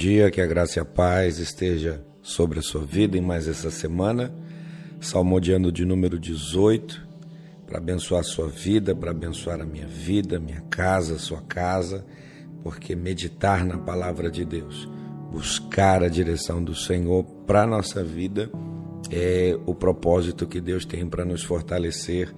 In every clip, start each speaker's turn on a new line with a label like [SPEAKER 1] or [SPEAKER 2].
[SPEAKER 1] Dia, que a graça e a paz esteja sobre a sua vida em mais essa semana. Salmodiando de número 18, para abençoar a sua vida, para abençoar a minha vida, minha casa, sua casa, porque meditar na palavra de Deus, buscar a direção do Senhor para a nossa vida é o propósito que Deus tem para nos fortalecer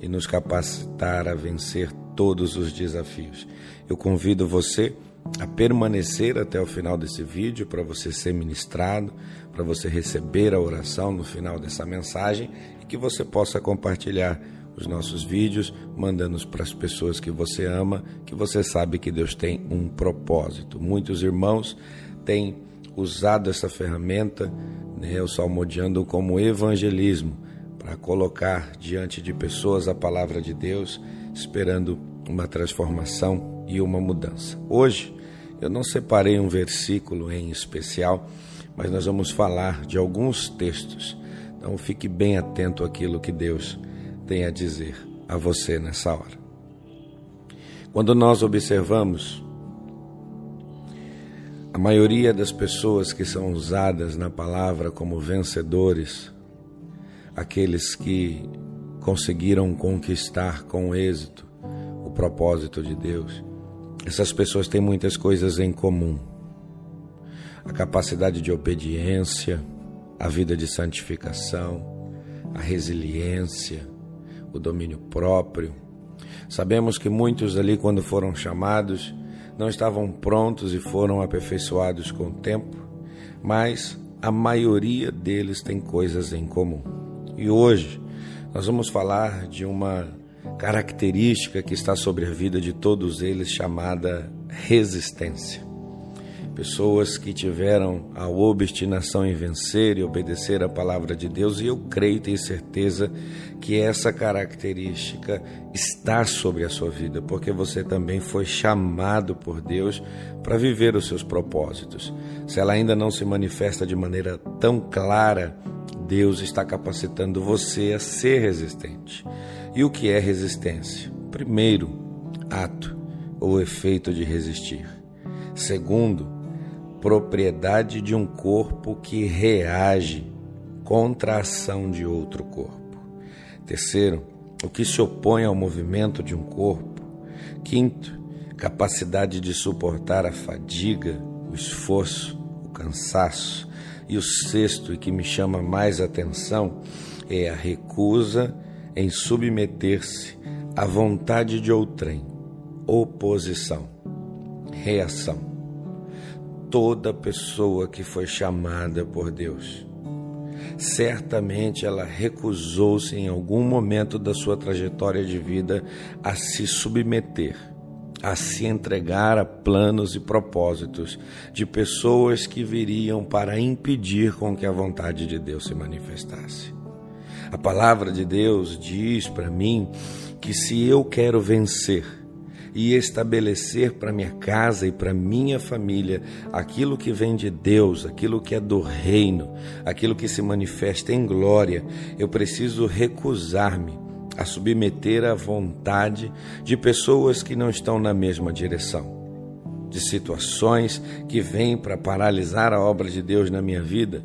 [SPEAKER 1] e nos capacitar a vencer todos os desafios. Eu convido você a permanecer até o final desse vídeo para você ser ministrado, para você receber a oração no final dessa mensagem e que você possa compartilhar os nossos vídeos, mandando para as pessoas que você ama, que você sabe que Deus tem um propósito. Muitos irmãos têm usado essa ferramenta, né, o salmodiando como evangelismo, para colocar diante de pessoas a palavra de Deus, esperando uma transformação e uma mudança. Hoje, eu não separei um versículo em especial, mas nós vamos falar de alguns textos. Então fique bem atento àquilo que Deus tem a dizer a você nessa hora. Quando nós observamos a maioria das pessoas que são usadas na palavra como vencedores, aqueles que conseguiram conquistar com êxito o propósito de Deus, essas pessoas têm muitas coisas em comum. A capacidade de obediência, a vida de santificação, a resiliência, o domínio próprio. Sabemos que muitos ali, quando foram chamados, não estavam prontos e foram aperfeiçoados com o tempo, mas a maioria deles tem coisas em comum. E hoje nós vamos falar de uma característica que está sobre a vida de todos eles chamada resistência. Pessoas que tiveram a obstinação em vencer e obedecer a palavra de Deus, e eu creio e tenho certeza que essa característica está sobre a sua vida, porque você também foi chamado por Deus para viver os seus propósitos. Se ela ainda não se manifesta de maneira tão clara, Deus está capacitando você a ser resistente. E o que é resistência? Primeiro, ato ou efeito de resistir. Segundo, propriedade de um corpo que reage contra a ação de outro corpo. Terceiro, o que se opõe ao movimento de um corpo. Quinto, capacidade de suportar a fadiga, o esforço, o cansaço. E o sexto, e que me chama mais atenção, é a recusa em submeter-se à vontade de outrem, oposição, reação. Toda pessoa que foi chamada por Deus, certamente ela recusou-se em algum momento da sua trajetória de vida a se submeter, a se entregar a planos e propósitos de pessoas que viriam para impedir com que a vontade de Deus se manifestasse. A palavra de Deus diz para mim que se eu quero vencer e estabelecer para minha casa e para minha família aquilo que vem de Deus, aquilo que é do reino, aquilo que se manifesta em glória, eu preciso recusar-me a submeter à vontade de pessoas que não estão na mesma direção de situações que vêm para paralisar a obra de Deus na minha vida,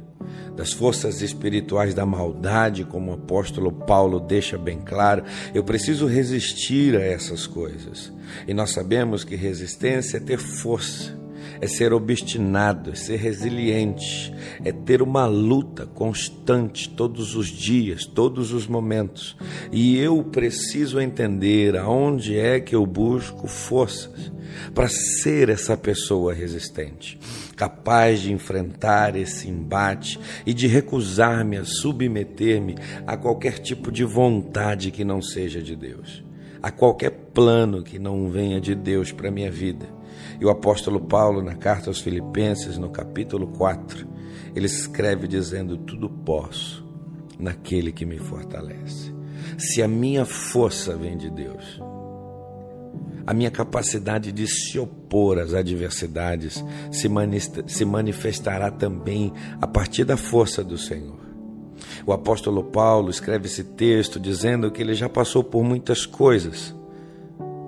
[SPEAKER 1] das forças espirituais da maldade, como o apóstolo Paulo deixa bem claro, eu preciso resistir a essas coisas. E nós sabemos que resistência é ter força, é ser obstinado, é ser resiliente, é ter uma luta constante todos os dias, todos os momentos. E eu preciso entender aonde é que eu busco forças para ser essa pessoa resistente capaz de enfrentar esse embate e de recusar-me a submeter-me a qualquer tipo de vontade que não seja de Deus, a qualquer plano que não venha de Deus para a minha vida. E o apóstolo Paulo, na carta aos Filipenses, no capítulo 4, ele escreve dizendo: Tudo posso naquele que me fortalece. Se a minha força vem de Deus, a minha capacidade de se opor às adversidades se manifestará também a partir da força do Senhor. O apóstolo Paulo escreve esse texto dizendo que ele já passou por muitas coisas,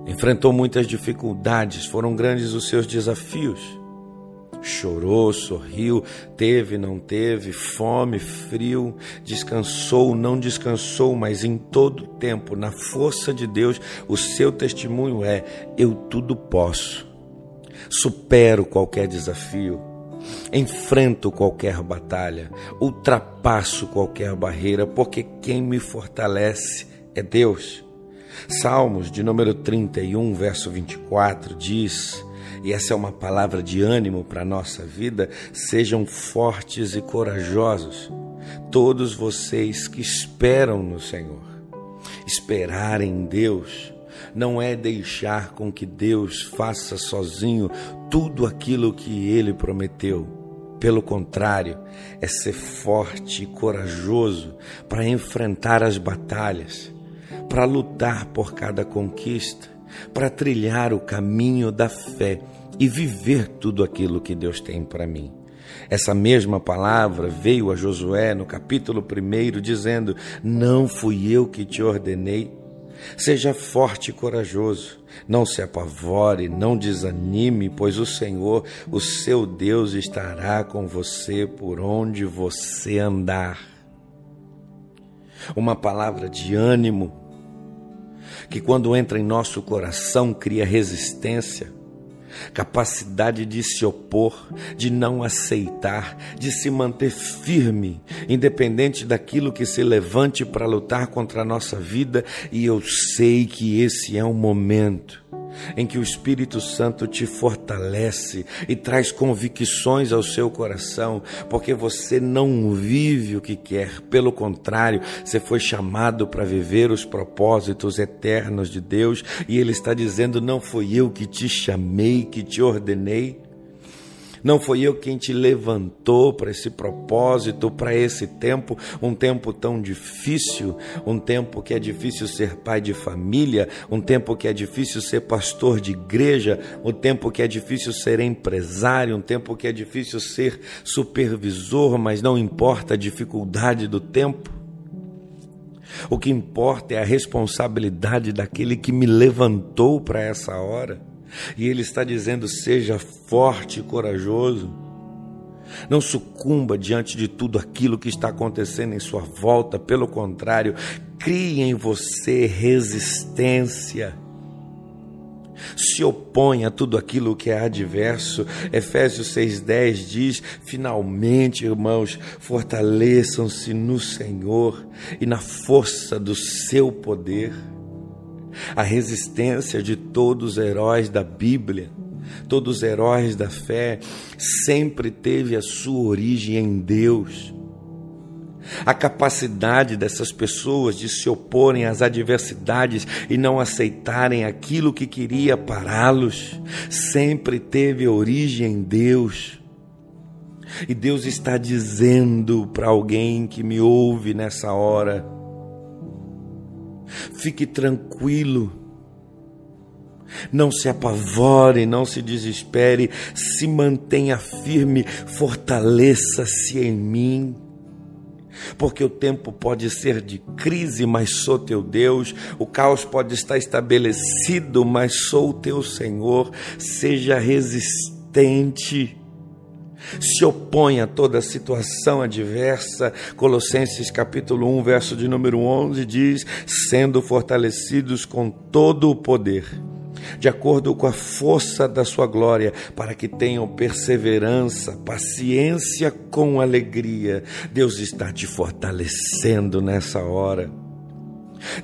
[SPEAKER 1] enfrentou muitas dificuldades, foram grandes os seus desafios, chorou, sorriu, teve, não teve, fome, frio, descansou, não descansou, mas em todo tempo, na força de Deus, o seu testemunho é: eu tudo posso, supero qualquer desafio, enfrento qualquer batalha, ultrapasso qualquer barreira, porque quem me fortalece é Deus. Salmos de número 31, verso 24 diz: e essa é uma palavra de ânimo para a nossa vida, sejam fortes e corajosos, todos vocês que esperam no Senhor. Esperar em Deus não é deixar com que Deus faça sozinho tudo aquilo que ele prometeu. Pelo contrário, é ser forte e corajoso para enfrentar as batalhas, para lutar por cada conquista para trilhar o caminho da fé e viver tudo aquilo que Deus tem para mim. Essa mesma palavra veio a Josué no capítulo 1, dizendo: Não fui eu que te ordenei. Seja forte e corajoso, não se apavore, não desanime, pois o Senhor, o seu Deus, estará com você por onde você andar. Uma palavra de ânimo, que quando entra em nosso coração cria resistência, capacidade de se opor, de não aceitar, de se manter firme, independente daquilo que se levante para lutar contra a nossa vida, e eu sei que esse é o momento em que o Espírito Santo te fortalece e traz convicções ao seu coração, porque você não vive o que quer, pelo contrário, você foi chamado para viver os propósitos eternos de Deus e Ele está dizendo: Não fui eu que te chamei, que te ordenei. Não foi eu quem te levantou para esse propósito, para esse tempo, um tempo tão difícil, um tempo que é difícil ser pai de família, um tempo que é difícil ser pastor de igreja, um tempo que é difícil ser empresário, um tempo que é difícil ser supervisor, mas não importa a dificuldade do tempo. O que importa é a responsabilidade daquele que me levantou para essa hora. E ele está dizendo: seja forte e corajoso. Não sucumba diante de tudo aquilo que está acontecendo em sua volta, pelo contrário, crie em você resistência. Se opõe a tudo aquilo que é adverso. Efésios 6,10 diz: finalmente, irmãos, fortaleçam-se no Senhor e na força do seu poder. A resistência de todos os heróis da Bíblia, todos os heróis da fé, sempre teve a sua origem em Deus. A capacidade dessas pessoas de se oporem às adversidades e não aceitarem aquilo que queria pará-los, sempre teve origem em Deus. E Deus está dizendo para alguém que me ouve nessa hora: Fique tranquilo. Não se apavore, não se desespere, se mantenha firme, fortaleça-se em mim. Porque o tempo pode ser de crise, mas sou teu Deus. O caos pode estar estabelecido, mas sou teu Senhor. Seja resistente se opõe a toda situação adversa. Colossenses capítulo 1, verso de número 11 diz: "Sendo fortalecidos com todo o poder, de acordo com a força da sua glória, para que tenham perseverança, paciência com alegria." Deus está te fortalecendo nessa hora.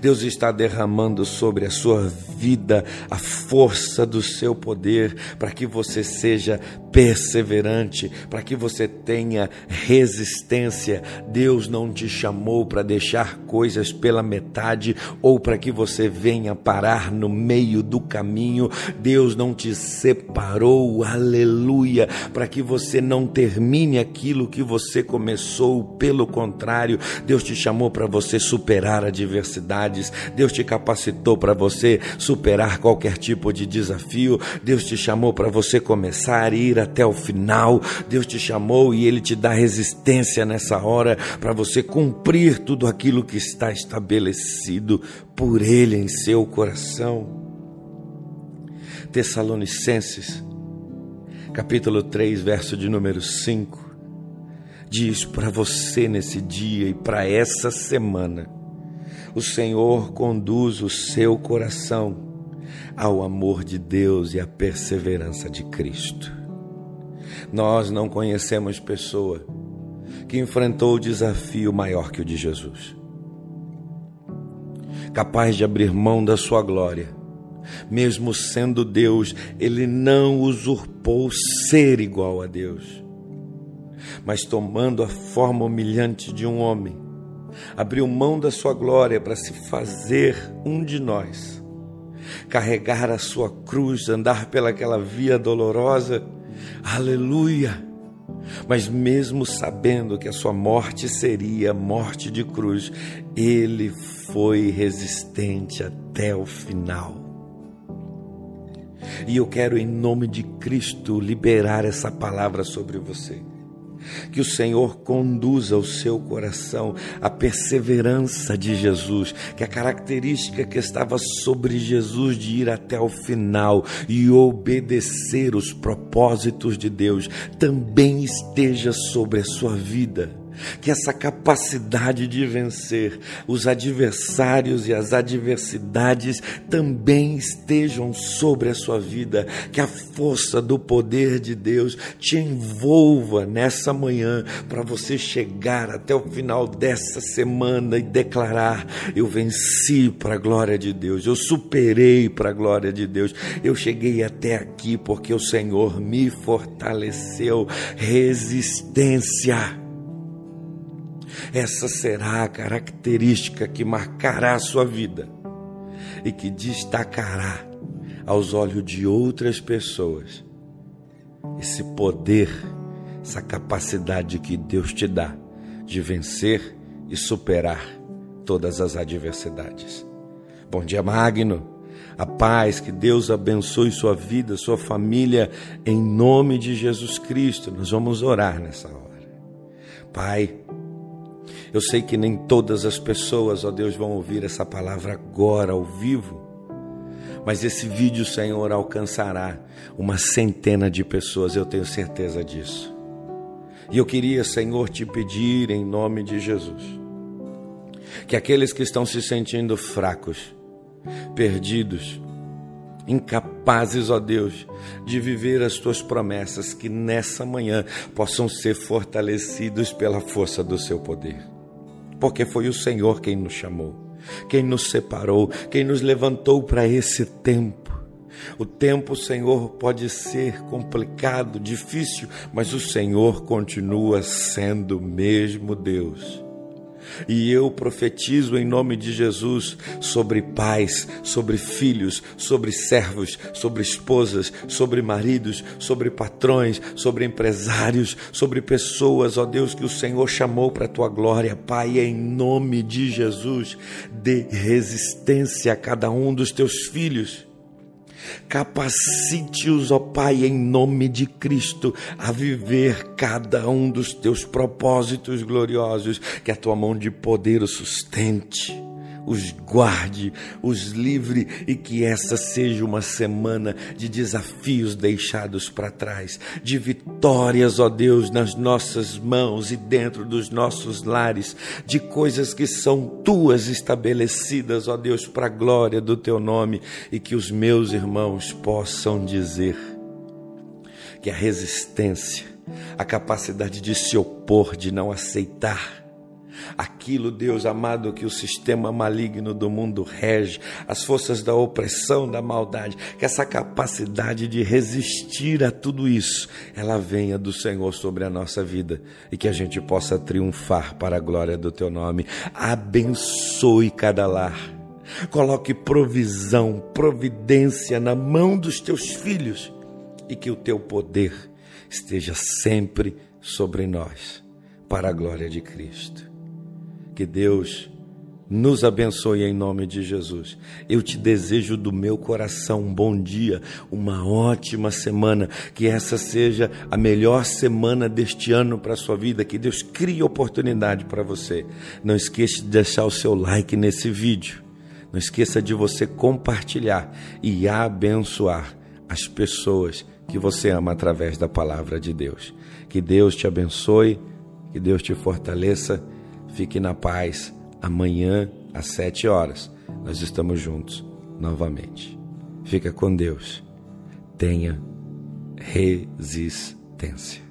[SPEAKER 1] Deus está derramando sobre a sua vida a força do seu poder para que você seja perseverante, para que você tenha resistência. Deus não te chamou para deixar coisas pela metade ou para que você venha parar no meio do caminho. Deus não te separou, aleluia, para que você não termine aquilo que você começou. Pelo contrário, Deus te chamou para você superar a adversidades. Deus te capacitou para você superar qualquer tipo de desafio. Deus te chamou para você começar a ir até o final. Deus te chamou e Ele te dá resistência nessa hora para você cumprir tudo aquilo que está estabelecido por Ele em seu coração. Tessalonicenses capítulo 3, verso de número 5, diz para você nesse dia e para essa semana: o Senhor conduz o seu coração ao amor de Deus e à perseverança de Cristo. Nós não conhecemos pessoa que enfrentou o desafio maior que o de Jesus. Capaz de abrir mão da sua glória, mesmo sendo Deus, ele não usurpou ser igual a Deus, mas tomando a forma humilhante de um homem, abriu mão da sua glória para se fazer um de nós, carregar a sua cruz, andar pelaquela via dolorosa. Aleluia! Mas mesmo sabendo que a sua morte seria morte de cruz, ele foi resistente até o final. E eu quero, em nome de Cristo, liberar essa palavra sobre você. Que o Senhor conduza o seu coração à perseverança de Jesus, que a característica que estava sobre Jesus de ir até o final e obedecer os propósitos de Deus também esteja sobre a sua vida que essa capacidade de vencer os adversários e as adversidades também estejam sobre a sua vida, que a força do poder de Deus te envolva nessa manhã para você chegar até o final dessa semana e declarar: Eu venci para a glória de Deus, eu superei para a glória de Deus, eu cheguei até aqui porque o Senhor me fortaleceu. Resistência essa será a característica que marcará a sua vida e que destacará aos olhos de outras pessoas esse poder, essa capacidade que Deus te dá de vencer e superar todas as adversidades. Bom dia, Magno. A paz, que Deus abençoe sua vida, sua família, em nome de Jesus Cristo. Nós vamos orar nessa hora. Pai, eu sei que nem todas as pessoas, ó Deus, vão ouvir essa palavra agora, ao vivo. Mas esse vídeo, Senhor, alcançará uma centena de pessoas, eu tenho certeza disso. E eu queria, Senhor, te pedir em nome de Jesus, que aqueles que estão se sentindo fracos, perdidos, incapazes, ó Deus, de viver as tuas promessas, que nessa manhã possam ser fortalecidos pela força do seu poder porque foi o Senhor quem nos chamou, quem nos separou, quem nos levantou para esse tempo. O tempo, Senhor, pode ser complicado, difícil, mas o Senhor continua sendo o mesmo Deus. E eu profetizo em nome de Jesus sobre pais, sobre filhos, sobre servos, sobre esposas, sobre maridos, sobre patrões, sobre empresários, sobre pessoas, ó Deus, que o Senhor chamou para a tua glória. Pai, em nome de Jesus, dê resistência a cada um dos teus filhos Capacite-os, ó Pai, em nome de Cristo, a viver cada um dos teus propósitos gloriosos, que a tua mão de poder os sustente os guarde, os livre e que essa seja uma semana de desafios deixados para trás, de vitórias, ó Deus, nas nossas mãos e dentro dos nossos lares, de coisas que são tuas estabelecidas, ó Deus, para a glória do teu nome e que os meus irmãos possam dizer que a resistência, a capacidade de se opor, de não aceitar, aquilo, Deus amado, que o sistema maligno do mundo rege, as forças da opressão, da maldade, que essa capacidade de resistir a tudo isso, ela venha do Senhor sobre a nossa vida e que a gente possa triunfar para a glória do teu nome. Abençoe cada lar. Coloque provisão, providência na mão dos teus filhos e que o teu poder esteja sempre sobre nós, para a glória de Cristo. Que Deus nos abençoe em nome de Jesus. Eu te desejo do meu coração um bom dia, uma ótima semana, que essa seja a melhor semana deste ano para a sua vida, que Deus crie oportunidade para você. Não esqueça de deixar o seu like nesse vídeo. Não esqueça de você compartilhar e abençoar as pessoas que você ama através da palavra de Deus. Que Deus te abençoe, que Deus te fortaleça. Fique na paz. Amanhã, às sete horas, nós estamos juntos novamente. Fica com Deus. Tenha resistência.